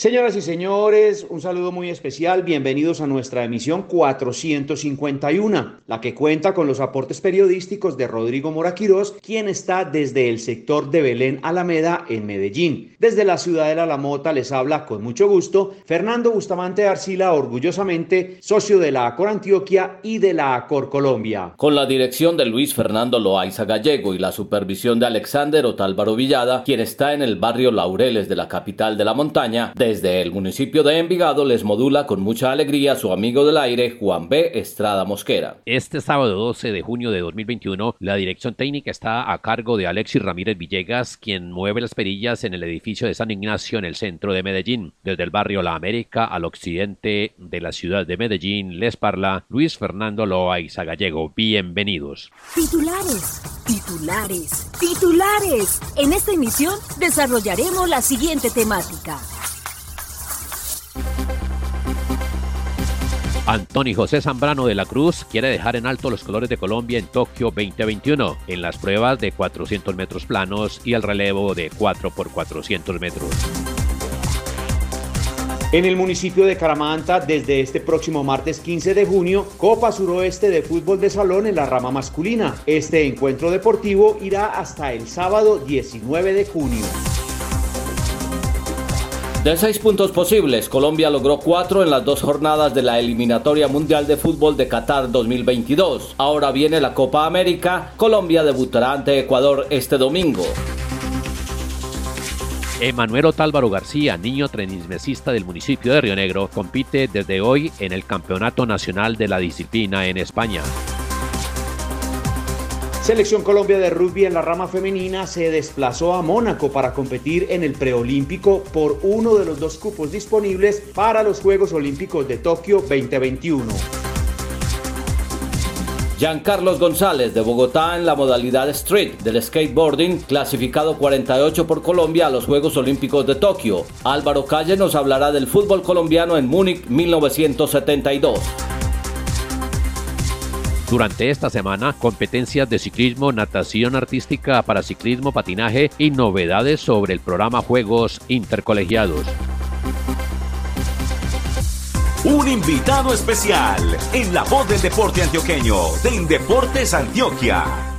Señoras y señores, un saludo muy especial. Bienvenidos a nuestra emisión 451, la que cuenta con los aportes periodísticos de Rodrigo Moraquirós, quien está desde el sector de Belén Alameda en Medellín. Desde la ciudad de La Mota les habla con mucho gusto Fernando Bustamante Arcila, orgullosamente socio de la Acor Antioquia y de la Acor Colombia. Con la dirección de Luis Fernando Loaiza Gallego y la supervisión de Alexander Otálvaro Villada, quien está en el barrio Laureles de la capital de la montaña, de desde el municipio de Envigado les modula con mucha alegría su amigo del aire Juan B. Estrada Mosquera. Este sábado 12 de junio de 2021, la dirección técnica está a cargo de Alexis Ramírez Villegas, quien mueve las perillas en el edificio de San Ignacio en el centro de Medellín. Desde el barrio La América al occidente de la ciudad de Medellín les parla Luis Fernando Loaiza Gallego. Bienvenidos. Titulares, titulares, titulares. En esta emisión desarrollaremos la siguiente temática. Antoni José Zambrano de la Cruz quiere dejar en alto los colores de Colombia en Tokio 2021 en las pruebas de 400 metros planos y el relevo de 4 por 400 metros. En el municipio de Caramanta, desde este próximo martes 15 de junio, Copa Suroeste de Fútbol de Salón en la rama masculina. Este encuentro deportivo irá hasta el sábado 19 de junio. De seis puntos posibles, Colombia logró cuatro en las dos jornadas de la eliminatoria mundial de fútbol de Qatar 2022. Ahora viene la Copa América. Colombia debutará ante Ecuador este domingo. Emanuel Otálvaro García, niño trenismesista del municipio de Río Negro, compite desde hoy en el Campeonato Nacional de la Disciplina en España. Selección Colombia de rugby en la rama femenina se desplazó a Mónaco para competir en el preolímpico por uno de los dos cupos disponibles para los Juegos Olímpicos de Tokio 2021. Giancarlos González de Bogotá en la modalidad street del skateboarding, clasificado 48 por Colombia a los Juegos Olímpicos de Tokio. Álvaro Calle nos hablará del fútbol colombiano en Múnich 1972. Durante esta semana, competencias de ciclismo, natación artística para ciclismo, patinaje y novedades sobre el programa Juegos Intercolegiados. Un invitado especial en la voz del deporte antioqueño de Indeportes Antioquia.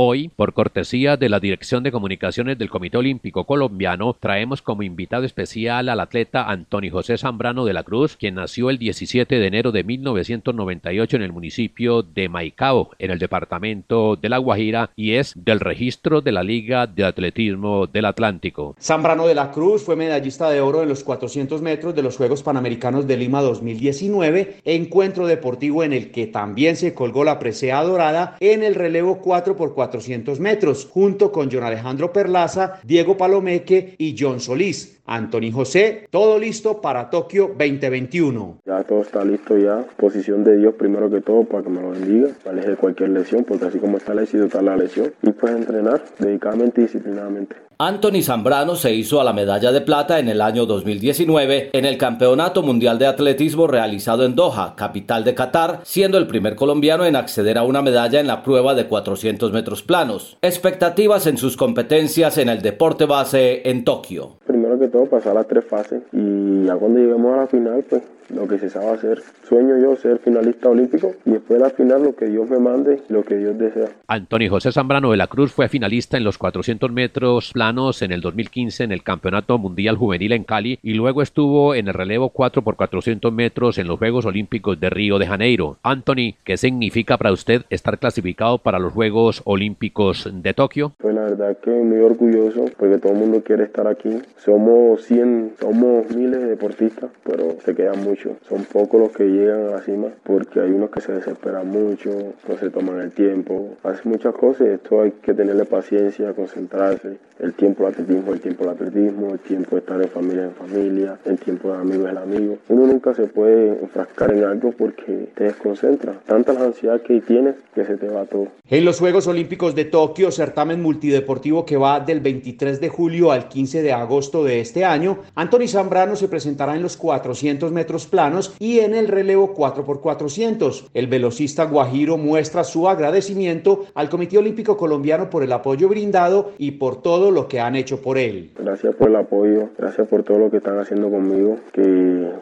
Hoy, por cortesía de la Dirección de Comunicaciones del Comité Olímpico Colombiano, traemos como invitado especial al atleta Antonio José Zambrano de la Cruz, quien nació el 17 de enero de 1998 en el municipio de Maicao, en el departamento de La Guajira, y es del registro de la Liga de Atletismo del Atlántico. Zambrano de la Cruz fue medallista de oro en los 400 metros de los Juegos Panamericanos de Lima 2019, encuentro deportivo en el que también se colgó la presea dorada en el relevo 4 x 4 400 metros, junto con John Alejandro Perlaza, Diego Palomeque y John Solís. Anthony José, todo listo para Tokio 2021. Ya todo está listo ya. Posición de Dios primero que todo para que me lo bendiga, me aleje cualquier lesión, porque así como está la está la lesión. Y pues entrenar dedicadamente y disciplinadamente. Anthony Zambrano se hizo a la medalla de plata en el año 2019 en el Campeonato Mundial de Atletismo realizado en Doha, capital de Qatar, siendo el primer colombiano en acceder a una medalla en la prueba de 400 metros planos. Expectativas en sus competencias en el deporte base en Tokio. Primero que todo pasar las tres fases y ya cuando lleguemos a la final pues lo que se sabe hacer. Sueño yo ser finalista olímpico y después de la final lo que Dios me mande, lo que Dios desea. Antonio José Zambrano de la Cruz fue finalista en los 400 metros planos en el 2015 en el Campeonato Mundial Juvenil en Cali y luego estuvo en el relevo 4 por 400 metros en los Juegos Olímpicos de Río de Janeiro. Anthony, ¿qué significa para usted estar clasificado para los Juegos Olímpicos de Tokio? Pues la verdad que muy orgulloso porque todo el mundo quiere estar aquí. Somos 100, somos miles de deportistas, pero se quedan muchos. Son pocos los que llegan a la cima porque hay unos que se desesperan mucho, no se toman el tiempo, hacen muchas cosas y esto hay que tenerle paciencia, concentrarse. El tiempo del atletismo, el tiempo del atletismo, el tiempo de estar en familia en familia, el tiempo de amigo es el amigo. Uno nunca se puede enfrascar en algo porque te desconcentra. Tanta la ansiedad que tienes que se te va todo. En los Juegos Olímpicos de Tokio, certamen multideportivo que va del 23 de julio al 15 de agosto de este año, Anthony Zambrano se presentará en los 400 metros planos y en el relevo 4x400. El velocista Guajiro muestra su agradecimiento al Comité Olímpico Colombiano por el apoyo brindado y por todo lo que han hecho por él. Gracias por el apoyo, gracias por todo lo que están haciendo conmigo, que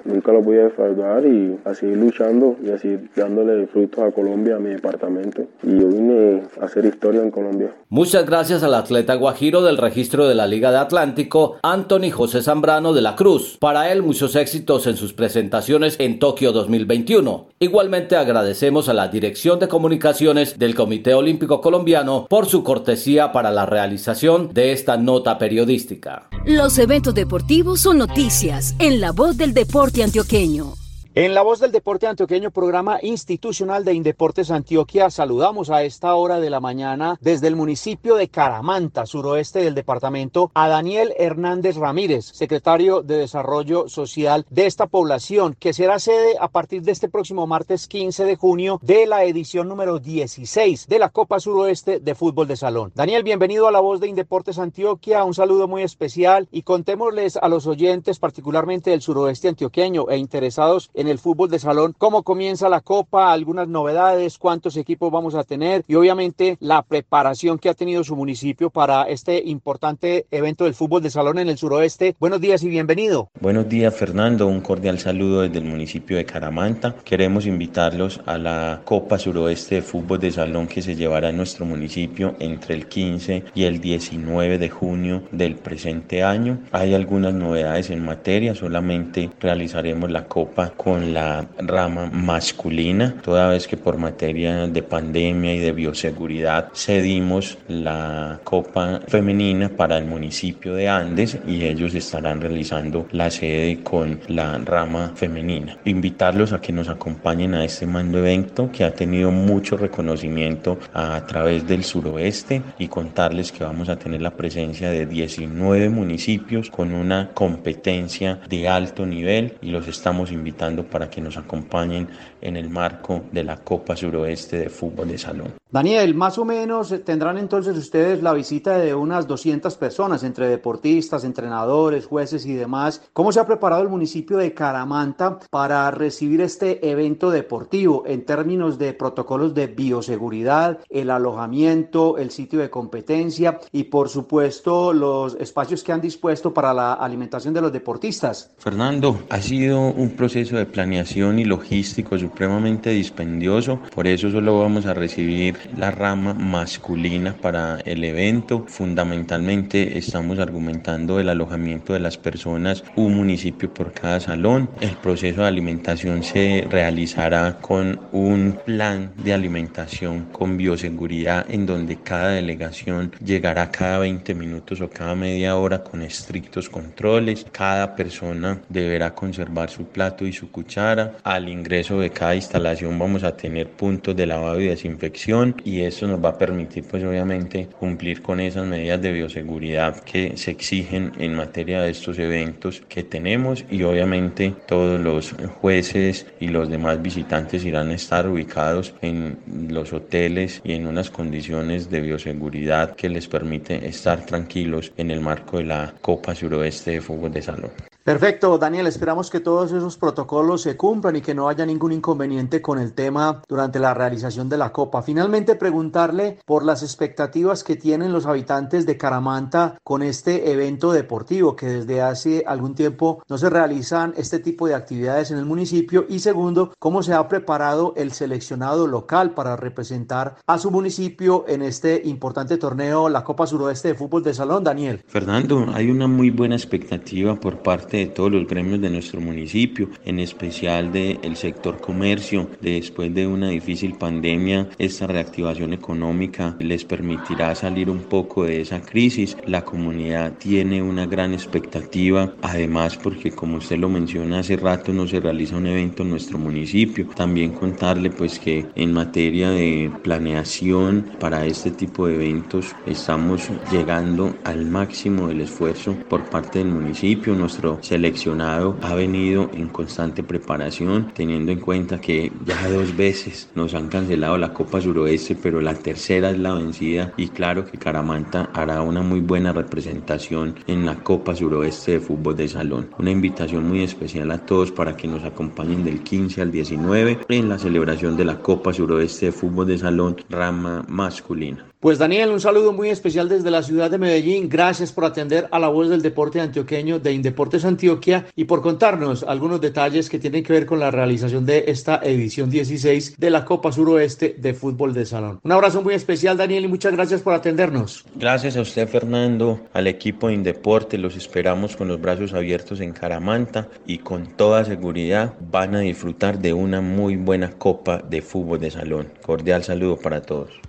nunca lo voy a defraudar y a seguir luchando y así dándole frutos a Colombia, a mi departamento. Y yo vine a hacer historia en Colombia. Muchas gracias al atleta Guajiro del registro de la Liga de Atlántico, Anthony José Zambrano de la Cruz. Para él, muchos éxitos en sus presentaciones en Tokio 2021. Igualmente agradecemos a la Dirección de Comunicaciones del Comité Olímpico Colombiano por su cortesía para la realización de esta nota periodística. Los eventos deportivos son noticias en la voz del deporte antioqueño. En la voz del deporte antioqueño, programa institucional de Indeportes Antioquia, saludamos a esta hora de la mañana desde el municipio de Caramanta, suroeste del departamento, a Daniel Hernández Ramírez, secretario de Desarrollo Social de esta población, que será sede a partir de este próximo martes 15 de junio de la edición número 16 de la Copa Suroeste de Fútbol de Salón. Daniel, bienvenido a la voz de Indeportes Antioquia, un saludo muy especial y contémosles a los oyentes, particularmente del suroeste antioqueño e interesados en el fútbol de salón, cómo comienza la copa, algunas novedades, cuántos equipos vamos a tener y obviamente la preparación que ha tenido su municipio para este importante evento del fútbol de salón en el suroeste. Buenos días y bienvenido. Buenos días Fernando, un cordial saludo desde el municipio de Caramanta. Queremos invitarlos a la Copa Suroeste de Fútbol de Salón que se llevará en nuestro municipio entre el 15 y el 19 de junio del presente año. Hay algunas novedades en materia, solamente realizaremos la copa con la rama masculina, toda vez que por materia de pandemia y de bioseguridad cedimos la Copa Femenina para el municipio de Andes y ellos estarán realizando la sede con la rama femenina. Invitarlos a que nos acompañen a este mando evento que ha tenido mucho reconocimiento a través del suroeste y contarles que vamos a tener la presencia de 19 municipios con una competencia de alto nivel y los estamos invitando para que nos acompañen en el marco de la Copa Suroeste de Fútbol de Salón. Daniel, más o menos eh, tendrán entonces ustedes la visita de unas 200 personas, entre deportistas, entrenadores, jueces y demás. ¿Cómo se ha preparado el municipio de Caramanta para recibir este evento deportivo en términos de protocolos de bioseguridad, el alojamiento, el sitio de competencia y por supuesto los espacios que han dispuesto para la alimentación de los deportistas? Fernando, ha sido un proceso de planeación y logístico supremamente dispendioso, por eso solo vamos a recibir la rama masculina para el evento. Fundamentalmente estamos argumentando el alojamiento de las personas, un municipio por cada salón. El proceso de alimentación se realizará con un plan de alimentación con bioseguridad en donde cada delegación llegará cada 20 minutos o cada media hora con estrictos controles. Cada persona deberá conservar su plato y su cuchara. Al ingreso de cada instalación vamos a tener puntos de lavado y desinfección y eso nos va a permitir pues obviamente cumplir con esas medidas de bioseguridad que se exigen en materia de estos eventos que tenemos y obviamente todos los jueces y los demás visitantes irán a estar ubicados en los hoteles y en unas condiciones de bioseguridad que les permite estar tranquilos en el marco de la Copa Suroeste de Fútbol de Salón. Perfecto, Daniel, esperamos que todos esos protocolos se cumplan y que no haya ningún inconveniente con el tema durante la realización de la Copa. Finalmente, preguntarle por las expectativas que tienen los habitantes de Caramanta con este evento deportivo, que desde hace algún tiempo no se realizan este tipo de actividades en el municipio. Y segundo, cómo se ha preparado el seleccionado local para representar a su municipio en este importante torneo, la Copa Suroeste de Fútbol de Salón, Daniel. Fernando, hay una muy buena expectativa por parte de todos los gremios de nuestro municipio, en especial del sector comercio. Después de una difícil pandemia, esta reactivación económica les permitirá salir un poco de esa crisis. La comunidad tiene una gran expectativa, además porque como usted lo menciona hace rato, no se realiza un evento en nuestro municipio. También contarle pues que en materia de planeación para este tipo de eventos estamos llegando al máximo del esfuerzo por parte del municipio. Nuestro seleccionado ha venido en constante preparación, teniendo en cuenta que ya dos veces nos han cancelado la Copa Suroeste, pero la tercera es la vencida y claro que Caramanta hará una muy buena representación en la Copa Suroeste de Fútbol de Salón. Una invitación muy especial a todos para que nos acompañen del 15 al 19 en la celebración de la Copa Suroeste de Fútbol de Salón rama masculina. Pues Daniel, un saludo muy especial desde la ciudad de Medellín. Gracias por atender a la voz del deporte antioqueño de Indeportes Antioquia y por contarnos algunos detalles que tienen que ver con la realización de esta edición 16 de la Copa Suroeste de Fútbol de Salón. Un abrazo muy especial, Daniel, y muchas gracias por atendernos. Gracias a usted, Fernando, al equipo de Indeporte. Los esperamos con los brazos abiertos en Caramanta y con toda seguridad van a disfrutar de una muy buena Copa de Fútbol de Salón. Cordial saludo para todos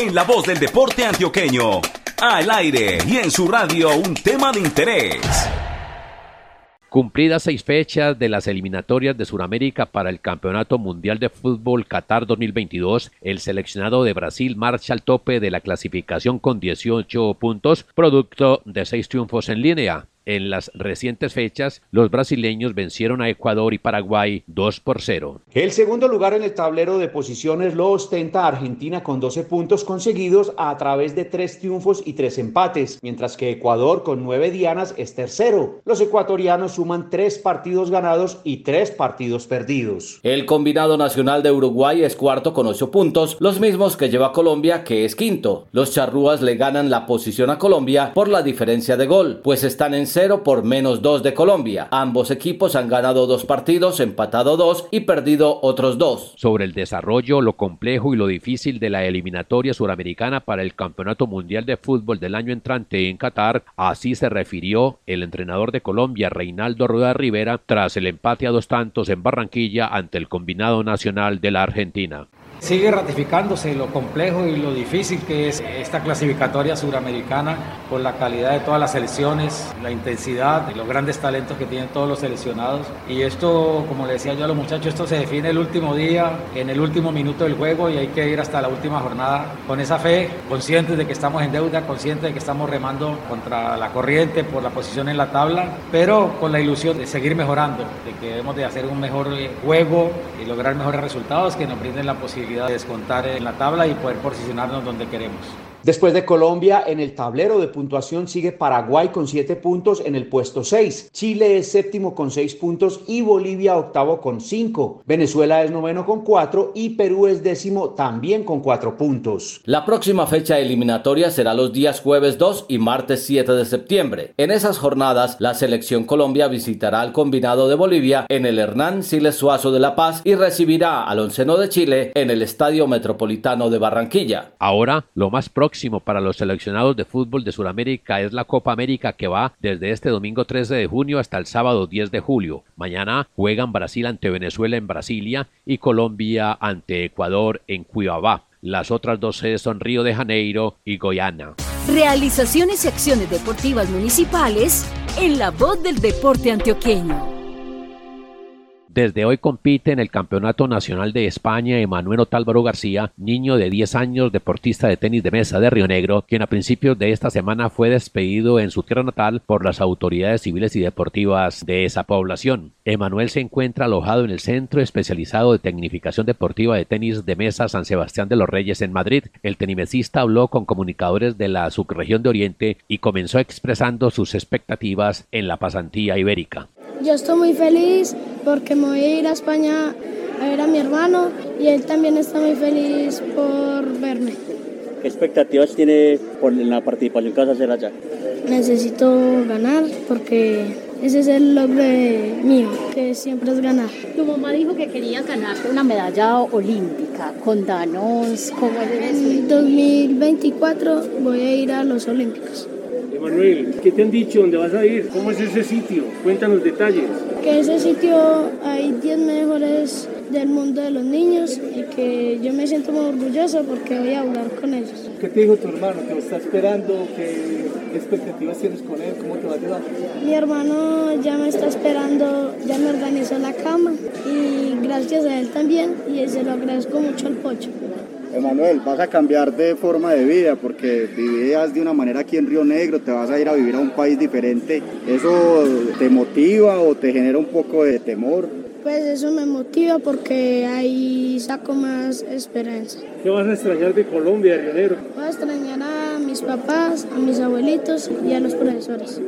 en la voz del deporte antioqueño. Al aire y en su radio un tema de interés. Cumplidas seis fechas de las eliminatorias de Sudamérica para el Campeonato Mundial de Fútbol Qatar 2022, el seleccionado de Brasil marcha al tope de la clasificación con 18 puntos, producto de seis triunfos en línea. En las recientes fechas, los brasileños vencieron a Ecuador y Paraguay 2 por 0. El segundo lugar en el tablero de posiciones lo ostenta Argentina con 12 puntos conseguidos a través de tres triunfos y tres empates, mientras que Ecuador con nueve dianas es tercero. Los ecuatorianos suman tres partidos ganados y tres partidos perdidos. El combinado nacional de Uruguay es cuarto con ocho puntos, los mismos que lleva Colombia que es quinto. Los charrúas le ganan la posición a Colombia por la diferencia de gol, pues están en por menos dos de Colombia. Ambos equipos han ganado dos partidos, empatado dos y perdido otros dos. Sobre el desarrollo, lo complejo y lo difícil de la eliminatoria suramericana para el Campeonato Mundial de Fútbol del año entrante en Qatar, así se refirió el entrenador de Colombia, Reinaldo Rueda Rivera, tras el empate a dos tantos en Barranquilla ante el combinado nacional de la Argentina. Sigue ratificándose lo complejo y lo difícil que es esta clasificatoria suramericana por la calidad de todas las selecciones, la intensidad los grandes talentos que tienen todos los seleccionados. Y esto, como le decía yo a los muchachos, esto se define el último día, en el último minuto del juego y hay que ir hasta la última jornada con esa fe, conscientes de que estamos en deuda, conscientes de que estamos remando contra la corriente por la posición en la tabla, pero con la ilusión de seguir mejorando, de que debemos de hacer un mejor juego y lograr mejores resultados que nos brinden la posibilidad de descontar en la tabla y poder posicionarnos donde queremos. Después de Colombia, en el tablero de puntuación sigue Paraguay con 7 puntos en el puesto 6. Chile es séptimo con 6 puntos y Bolivia octavo con 5. Venezuela es noveno con 4 y Perú es décimo también con 4 puntos. La próxima fecha eliminatoria será los días jueves 2 y martes 7 de septiembre. En esas jornadas, la selección Colombia visitará al combinado de Bolivia en el Hernán Siles Suazo de La Paz y recibirá al onceno de Chile en el Estadio Metropolitano de Barranquilla. Ahora, lo más próximo próximo para los seleccionados de fútbol de Sudamérica es la Copa América que va desde este domingo 13 de junio hasta el sábado 10 de julio. Mañana juegan Brasil ante Venezuela en Brasilia y Colombia ante Ecuador en Cuiabá. Las otras dos sedes son Río de Janeiro y Goiânia. Realizaciones y acciones deportivas municipales en la voz del deporte antioqueño. Desde hoy compite en el Campeonato Nacional de España Emanuel Otálvaro García, niño de 10 años, deportista de tenis de mesa de Río Negro, quien a principios de esta semana fue despedido en su tierra natal por las autoridades civiles y deportivas de esa población. Emanuel se encuentra alojado en el Centro Especializado de Tecnificación Deportiva de Tenis de Mesa San Sebastián de los Reyes en Madrid. El tenimesista habló con comunicadores de la subregión de Oriente y comenzó expresando sus expectativas en la pasantía ibérica. Yo estoy muy feliz porque me voy a ir a España a ver a mi hermano y él también está muy feliz por verme. ¿Qué expectativas tiene por la participación que vas a hacer allá? Necesito ganar porque ese es el logro mío, que siempre es ganar. Tu mamá dijo que quería ganarte una medalla olímpica. Contanos cómo es eso. En 2024 voy a ir a los Olímpicos. Emanuel, ¿qué te han dicho? ¿Dónde vas a ir? ¿Cómo es ese sitio? Cuéntanos detalles. Que ese sitio hay 10 mejores del mundo de los niños y que yo me siento muy orgulloso porque voy a jugar con ellos. ¿Qué te dijo tu hermano? ¿Te está esperando? ¿Qué expectativas tienes con él? ¿Cómo te va a ayudar? Mi hermano ya me está esperando, ya me organizó la cama y gracias a él también y se lo agradezco mucho al Pocho. Emanuel, vas a cambiar de forma de vida porque vivías de una manera aquí en Río Negro, te vas a ir a vivir a un país diferente. ¿Eso te motiva o te genera un poco de temor? Pues eso me motiva porque ahí saco más esperanza. ¿Qué vas a extrañar de Colombia, de Río Negro? Voy a extrañar a mis papás, a mis abuelitos y a los profesores.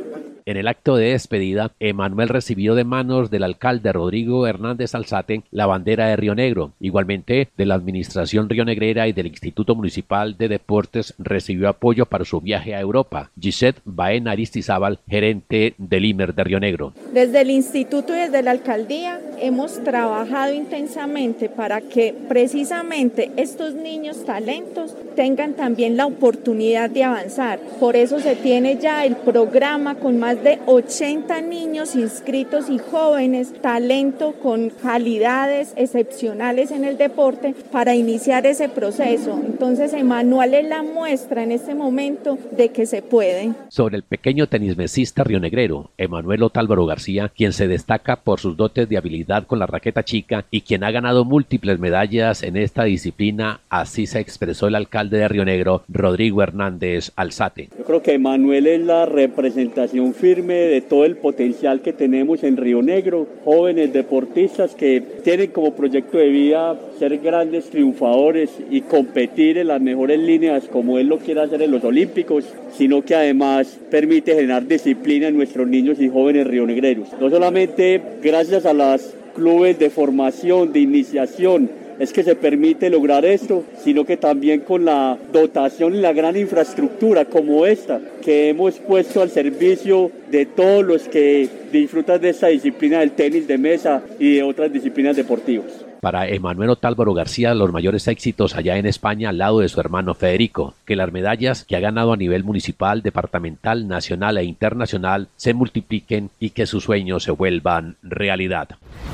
En el acto de despedida, Emanuel recibió de manos del alcalde Rodrigo Hernández Alzate la bandera de Río Negro. Igualmente, de la Administración Rionegrera y del Instituto Municipal de Deportes recibió apoyo para su viaje a Europa. Gisette Baena Aristizábal, gerente del IMER de Río Negro. Desde el instituto y desde la alcaldía hemos trabajado intensamente para que precisamente estos niños talentos tengan también la oportunidad de avanzar. Por eso se tiene ya el programa con más de 80 niños inscritos y jóvenes, talento con calidades excepcionales en el deporte para iniciar ese proceso. Entonces, Emanuel es la muestra en este momento de que se puede. Sobre el pequeño tenismesista rionegrero, Emanuel Otálvaro García, quien se destaca por sus dotes de habilidad con la raqueta chica y quien ha ganado múltiples medallas en esta disciplina, así se expresó el alcalde de Río Negro, Rodrigo Hernández Alzate. Yo creo que Emanuel es la representación firme de todo el potencial que tenemos en Río Negro, jóvenes deportistas que tienen como proyecto de vida ser grandes triunfadores y competir en las mejores líneas como él lo quiere hacer en los Olímpicos, sino que además permite generar disciplina en nuestros niños y jóvenes rionegreros. No solamente gracias a las clubes de formación, de iniciación, es que se permite lograr esto, sino que también con la dotación y la gran infraestructura como esta que hemos puesto al servicio de todos los que disfrutan de esta disciplina del tenis de mesa y de otras disciplinas deportivas. Para Emanuel Otálvaro García, los mayores éxitos allá en España al lado de su hermano Federico, que las medallas que ha ganado a nivel municipal, departamental, nacional e internacional se multipliquen y que sus sueños se vuelvan realidad.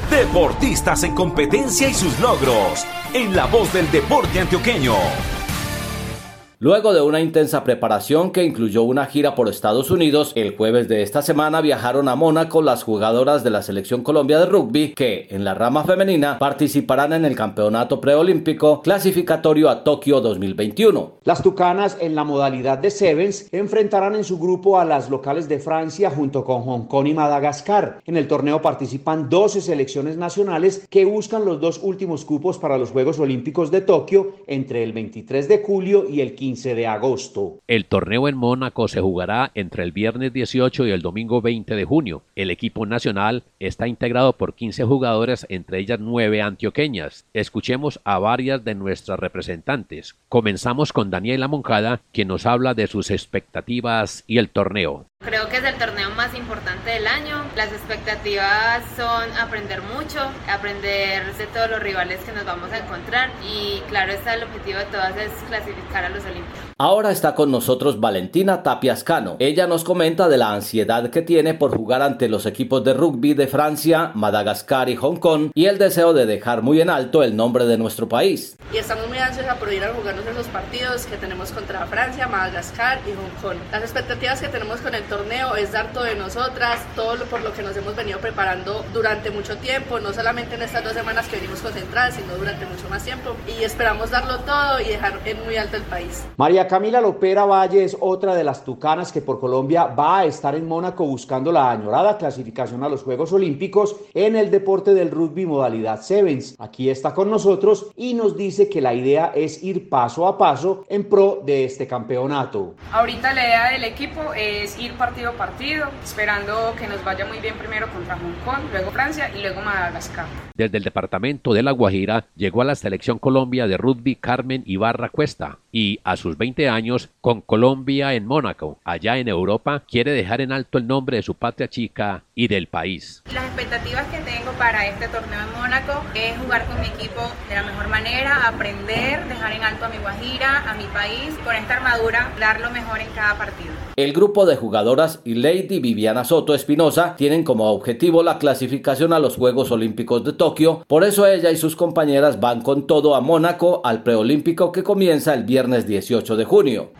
Deportistas en competencia y sus logros, en la voz del deporte antioqueño. Luego de una intensa preparación que incluyó una gira por Estados Unidos, el jueves de esta semana viajaron a Mónaco las jugadoras de la Selección Colombia de Rugby que, en la rama femenina, participarán en el Campeonato Preolímpico clasificatorio a Tokio 2021. Las Tucanas en la modalidad de Sevens enfrentarán en su grupo a las locales de Francia junto con Hong Kong y Madagascar. En el torneo participan 12 selecciones nacionales que buscan los dos últimos cupos para los Juegos Olímpicos de Tokio entre el 23 de julio y el 15 de agosto. El torneo en Mónaco se jugará entre el viernes 18 y el domingo 20 de junio. El equipo nacional está integrado por 15 jugadores, entre ellas 9 antioqueñas. Escuchemos a varias de nuestras representantes. Comenzamos con Daniela Moncada, quien nos habla de sus expectativas y el torneo. Creo que es el torneo más importante del año. Las expectativas son aprender mucho, aprender de todos los rivales que nos vamos a encontrar y claro está el objetivo de todas es clasificar a los Olímpicos. Ahora está con nosotros Valentina Tapiascano. Ella nos comenta de la ansiedad que tiene por jugar ante los equipos de rugby de Francia, Madagascar y Hong Kong y el deseo de dejar muy en alto el nombre de nuestro país. Y estamos muy ansiosos por ir a jugarnos esos partidos que tenemos contra Francia, Madagascar y Hong Kong. Las expectativas que tenemos con el torneo es dar todo de nosotras, todo lo por lo que nos hemos venido preparando durante mucho tiempo, no solamente en estas dos semanas que venimos concentradas, sino durante mucho más tiempo. Y esperamos darlo todo y dejar en muy alto el país. María Camila Lopera Valle es otra de las tucanas que por Colombia va a estar en Mónaco buscando la añorada clasificación a los Juegos Olímpicos en el deporte del rugby modalidad Sevens. Aquí está con nosotros y nos dice que la idea es ir paso a paso en pro de este campeonato. Ahorita la idea del equipo es ir partido a partido, esperando que nos vaya muy bien primero contra Hong Kong, luego Francia y luego Madagascar. Desde el departamento de La Guajira llegó a la selección Colombia de rugby Carmen Ibarra Cuesta y a sus 20 años con Colombia en Mónaco, allá en Europa, quiere dejar en alto el nombre de su patria chica y del país. Las expectativas que tengo para este torneo en Mónaco es jugar con mi equipo de la mejor manera, aprender, dejar en alto a mi Guajira, a mi país, con esta armadura, dar lo mejor en cada partido. El grupo de jugadoras y Lady Viviana Soto Espinosa tienen como objetivo la clasificación a los Juegos Olímpicos de Tokio, por eso ella y sus compañeras van con todo a Mónaco al preolímpico que comienza el viernes 18 de junio.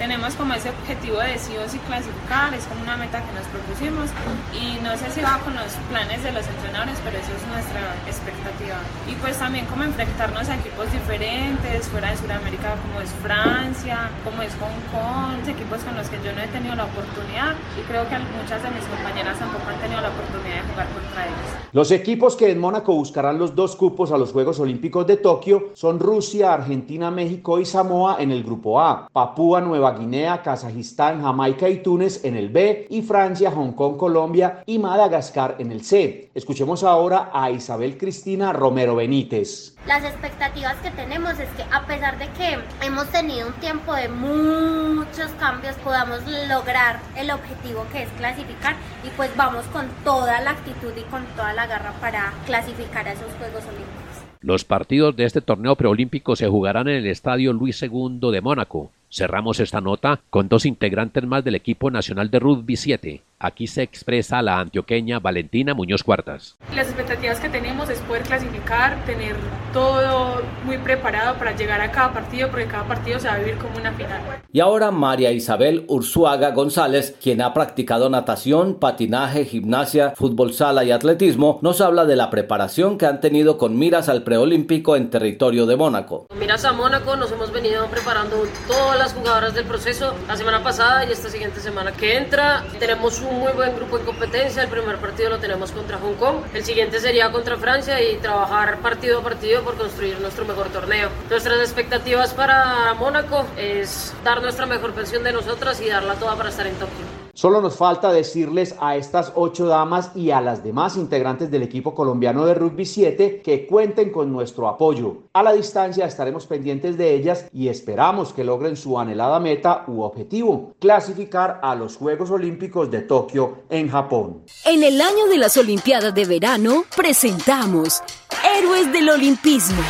Tenemos como ese objetivo de sí o sí clasificar, es como una meta que nos propusimos y no sé si va con los planes de los entrenadores, pero eso es nuestra expectativa. Y pues también como enfrentarnos a equipos diferentes, fuera de Sudamérica como es Francia, como es Hong Kong, equipos con los que yo no he tenido la oportunidad y creo que muchas de mis compañeras tampoco han tenido la oportunidad de jugar contra ellos. Los equipos que en Mónaco buscarán los dos cupos a los Juegos Olímpicos de Tokio son Rusia, Argentina, México y Samoa en el grupo A, Papúa Nueva Guinea, Kazajistán, Jamaica y Túnez en el B y Francia, Hong Kong, Colombia y Madagascar en el C. Escuchemos ahora a Isabel Cristina Romero Benítez. Las expectativas que tenemos es que a pesar de que hemos tenido un tiempo de muchos cambios, podamos lograr el objetivo que es clasificar y pues vamos con toda la actitud y con toda la garra para clasificar a esos Juegos Olímpicos. Los partidos de este torneo preolímpico se jugarán en el Estadio Luis II de Mónaco. Cerramos esta nota con dos integrantes más del equipo nacional de rugby 7. Aquí se expresa la antioqueña Valentina Muñoz Cuartas. Las expectativas que tenemos es poder clasificar, tener todo muy preparado para llegar a cada partido, porque cada partido se va a vivir como una final. Y ahora María Isabel Ursuaga González, quien ha practicado natación, patinaje, gimnasia, fútbol sala y atletismo, nos habla de la preparación que han tenido con miras al preolímpico en territorio de Mónaco. Con miras a Mónaco nos hemos venido preparando todas las jugadoras del proceso la semana pasada y esta siguiente semana que entra. Tenemos un muy buen grupo en competencia. El primer partido lo tenemos contra Hong Kong. El siguiente sería contra Francia y trabajar partido a partido por construir nuestro mejor torneo. Nuestras expectativas para Mónaco es dar nuestra mejor versión de nosotras y darla toda para estar en Tokio. Solo nos falta decirles a estas ocho damas y a las demás integrantes del equipo colombiano de rugby 7 que cuenten con nuestro apoyo. A la distancia estaremos pendientes de ellas y esperamos que logren su anhelada meta u objetivo, clasificar a los Juegos Olímpicos de Tokio en Japón. En el año de las Olimpiadas de Verano presentamos Héroes del Olimpismo.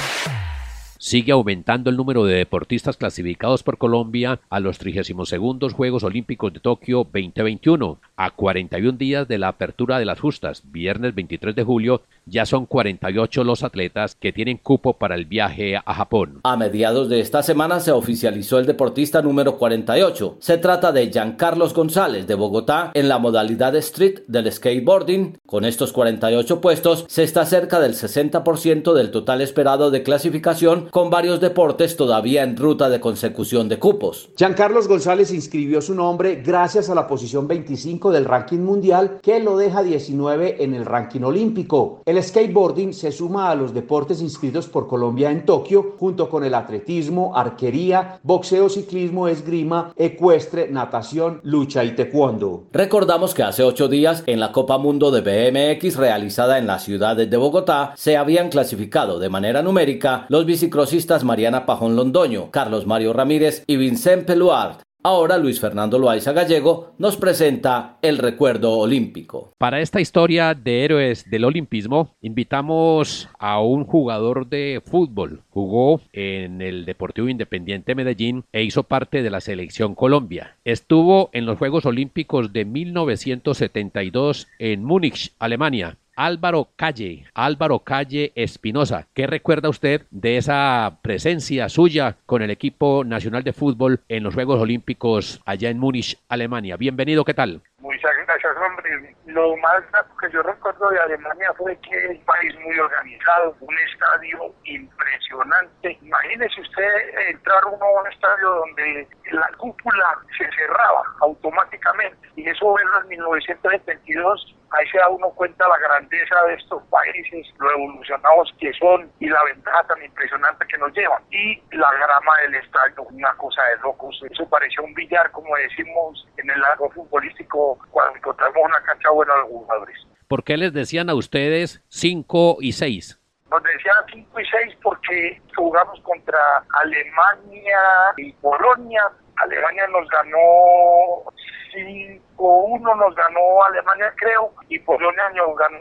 Sigue aumentando el número de deportistas clasificados por Colombia a los 32 Juegos Olímpicos de Tokio 2021. A 41 días de la apertura de las justas, viernes 23 de julio, ya son 48 los atletas que tienen cupo para el viaje a Japón. A mediados de esta semana se oficializó el deportista número 48. Se trata de Giancarlos González de Bogotá en la modalidad street del skateboarding. Con estos 48 puestos se está cerca del 60% del total esperado de clasificación con varios deportes todavía en ruta de consecución de cupos. Giancarlos González inscribió su nombre gracias a la posición 25 del ranking mundial que lo deja 19 en el ranking olímpico. El skateboarding se suma a los deportes inscritos por Colombia en Tokio junto con el atletismo, arquería, boxeo, ciclismo, esgrima, ecuestre, natación, lucha y taekwondo. Recordamos que hace ocho días en la Copa Mundo de BMX realizada en la ciudad de Bogotá se habían clasificado de manera numérica los bicicrossistas Mariana Pajón Londoño, Carlos Mario Ramírez y Vincent Peluart. Ahora Luis Fernando Loaiza Gallego nos presenta el recuerdo olímpico. Para esta historia de héroes del olimpismo, invitamos a un jugador de fútbol. Jugó en el Deportivo Independiente Medellín e hizo parte de la selección Colombia. Estuvo en los Juegos Olímpicos de 1972 en Múnich, Alemania. Álvaro Calle, Álvaro Calle Espinosa. ¿Qué recuerda usted de esa presencia suya con el equipo nacional de fútbol en los Juegos Olímpicos allá en Múnich, Alemania? Bienvenido, ¿qué tal? Muchas gracias, hombre. Lo más que yo recuerdo de Alemania fue que es un país muy organizado, un estadio impresionante. Imagínese usted entrar uno a un estadio donde la cúpula se cerraba automáticamente y eso verlo en 1922 ahí se da uno cuenta la grandeza de estos países, lo evolucionados que son y la ventaja tan impresionante que nos llevan. Y la grama del estadio, una cosa de locos. Eso parecía un billar, como decimos en el largo futbolístico, cuando encontramos una cancha buena de los jugadores. ¿Por qué les decían a ustedes 5 y 6? Nos decían 5 y 6 porque jugamos contra Alemania y Polonia. Alemania nos ganó 5-1 nos ganó Alemania, creo, y Polonia nos ganó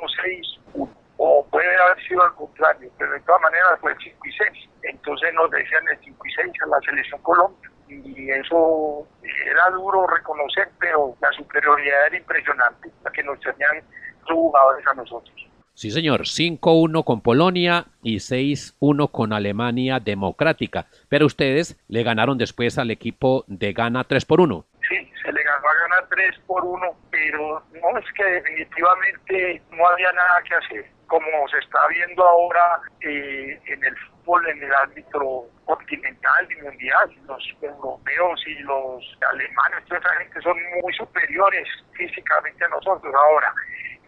6-1. O puede haber sido al contrario, pero de todas maneras fue 5 y 6. Entonces nos decían el 5 y 6 a la selección Colombia. Y eso era duro reconocer, pero la superioridad era impresionante, la que nos tenían los jugadores a nosotros. Sí, señor, 5-1 con Polonia y 6-1 con Alemania Democrática, pero ustedes le ganaron después al equipo de Ghana 3 por 1. Sí, se le ganó a ganar 3 por 1, pero no es que definitivamente no había nada que hacer. Como se está viendo ahora eh, en el fútbol, en el ámbito continental y mundial, los europeos y los alemanes, toda esa gente son muy superiores físicamente a nosotros. Ahora,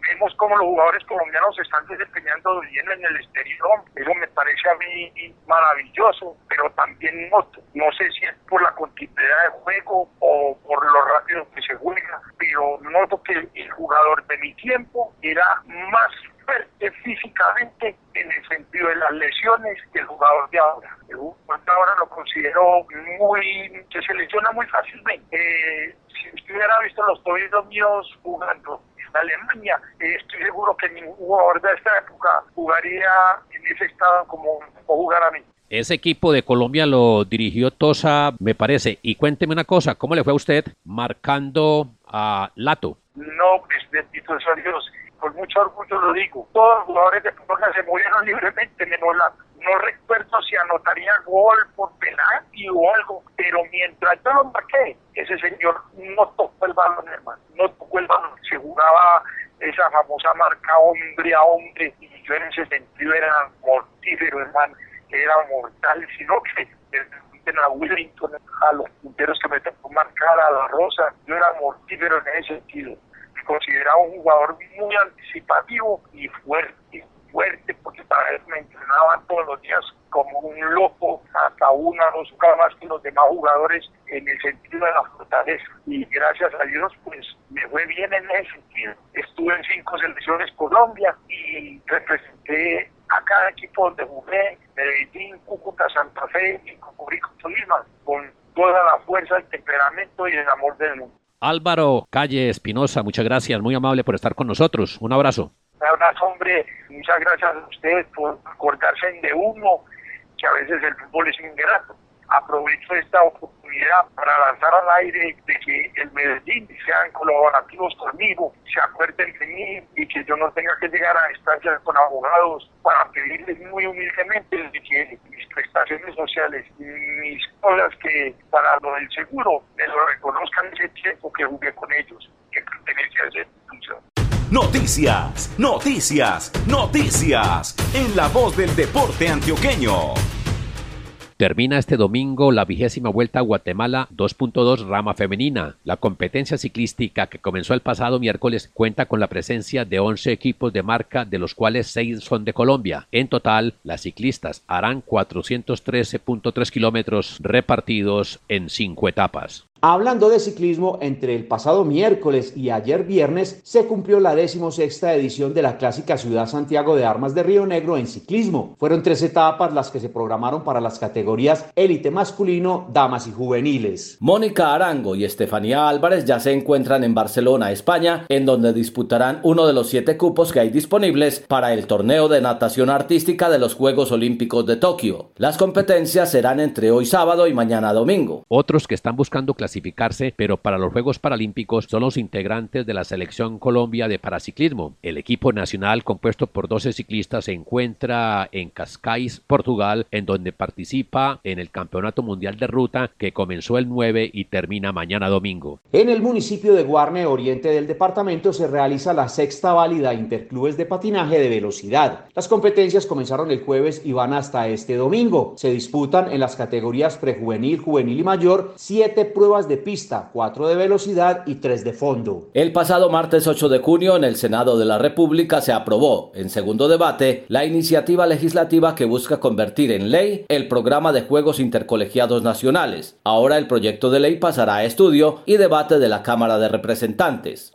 vemos como los jugadores colombianos se están desempeñando bien en el exterior. Eso me parece a mí maravilloso, pero también noto, no sé si es por la continuidad de juego o por lo rápido que se juega, pero noto que el jugador de mi tiempo era más fuerte físicamente en el sentido de las lesiones que el jugador de ahora. El jugador de ahora lo considero muy, se selecciona muy fácilmente. Eh, si usted hubiera visto los tobillos míos jugando Alemania. estoy seguro que ningún jugador de esta época jugaría en ese estado como, jugar a mí. Ese equipo de Colombia lo dirigió Tosa, me parece. Y cuénteme una cosa, ¿cómo le fue a usted marcando a Lato? No, pues bendito sea Dios, con mucho orgullo lo digo. Todos los jugadores de Colombia se movieron libremente, menos Lato. No recuerdo si anotaría gol por penalti o algo, pero mientras yo lo marqué, ese señor no tocó el balón, hermano, no tocó el balón. Se jugaba esa famosa marca hombre a hombre y yo en ese sentido era mortífero, hermano, era mortal, sino que a Willington, a los punteros que me tocó marcar, a la Rosa, yo era mortífero en ese sentido. Me consideraba un jugador muy anticipativo y fuerte fuerte porque para eso me entrenaban todos los días como un loco, hasta una o dos más que los demás jugadores en el sentido de la fortaleza. Y gracias a Dios, pues me fue bien en ese sentido. Estuve en cinco selecciones Colombia y representé a cada equipo donde jugué, Medellín, Cúcuta, Santa Fe y Cocorico, Tolima, con toda la fuerza, el temperamento y el amor del mundo. Álvaro Calle Espinosa, muchas gracias, muy amable por estar con nosotros. Un abrazo. Un abrazo, hombre. Muchas gracias a ustedes por acordarse de uno, que a veces el fútbol es ingrato. Aprovecho esta oportunidad para lanzar al aire de que el Medellín sean colaborativos conmigo, se acuerden de mí y que yo no tenga que llegar a instancias con abogados para pedirles muy humildemente de que mis prestaciones sociales, mis cosas que para lo del seguro, me lo reconozcan ese tiempo que jugué con ellos, que pertenece a esa institución. Noticias, noticias, noticias. En la voz del deporte antioqueño. Termina este domingo la vigésima vuelta a Guatemala 2.2 rama femenina. La competencia ciclística que comenzó el pasado miércoles cuenta con la presencia de 11 equipos de marca, de los cuales 6 son de Colombia. En total, las ciclistas harán 413.3 kilómetros repartidos en 5 etapas. Hablando de ciclismo, entre el pasado miércoles y ayer viernes se cumplió la decimosexta edición de la clásica Ciudad Santiago de Armas de Río Negro en ciclismo. Fueron tres etapas las que se programaron para las categorías élite masculino, damas y juveniles. Mónica Arango y Estefanía Álvarez ya se encuentran en Barcelona, España, en donde disputarán uno de los siete cupos que hay disponibles para el torneo de natación artística de los Juegos Olímpicos de Tokio. Las competencias serán entre hoy sábado y mañana domingo. Otros que están buscando clasificarse, pero para los Juegos Paralímpicos son los integrantes de la Selección Colombia de Paraciclismo. El equipo nacional compuesto por 12 ciclistas se encuentra en Cascais, Portugal, en donde participa en el Campeonato Mundial de Ruta que comenzó el 9 y termina mañana domingo. En el municipio de Guarne, oriente del departamento, se realiza la sexta válida Interclubes de Patinaje de Velocidad. Las competencias comenzaron el jueves y van hasta este domingo. Se disputan en las categorías prejuvenil, juvenil y mayor siete de pista, cuatro de velocidad y tres de fondo. El pasado martes 8 de junio en el Senado de la República se aprobó, en segundo debate, la iniciativa legislativa que busca convertir en ley el programa de Juegos Intercolegiados Nacionales. Ahora el proyecto de ley pasará a estudio y debate de la Cámara de Representantes.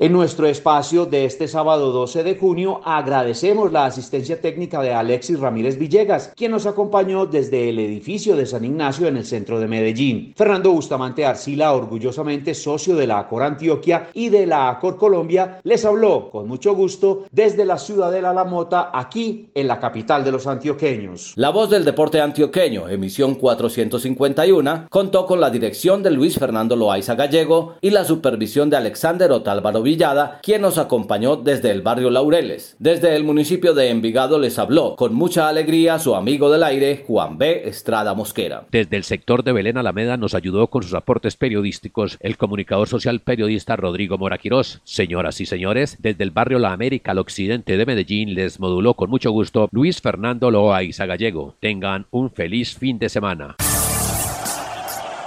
En nuestro espacio de este sábado 12 de junio agradecemos la asistencia técnica de Alexis Ramírez Villegas, quien nos acompañó desde el edificio de San Ignacio en el centro de Medellín. Fernando Bustamante Arcila, orgullosamente socio de la ACOR Antioquia y de la ACOR Colombia, les habló con mucho gusto desde la Ciudadela La Mota, aquí en la capital de los antioqueños. La voz del deporte antioqueño, emisión 451, contó con la dirección de Luis Fernando Loaiza Gallego y la supervisión de Alexander Otálvaro Villada, quien nos acompañó desde el barrio Laureles. Desde el municipio de Envigado les habló con mucha alegría su amigo del aire, Juan B. Estrada Mosquera. Desde el sector de Belén Alameda nos ayudó con sus aportes periodísticos el comunicador social periodista Rodrigo Moraquirós. Señoras y señores, desde el barrio La América al occidente de Medellín les moduló con mucho gusto Luis Fernando Loaiza Gallego. Tengan un feliz fin de semana.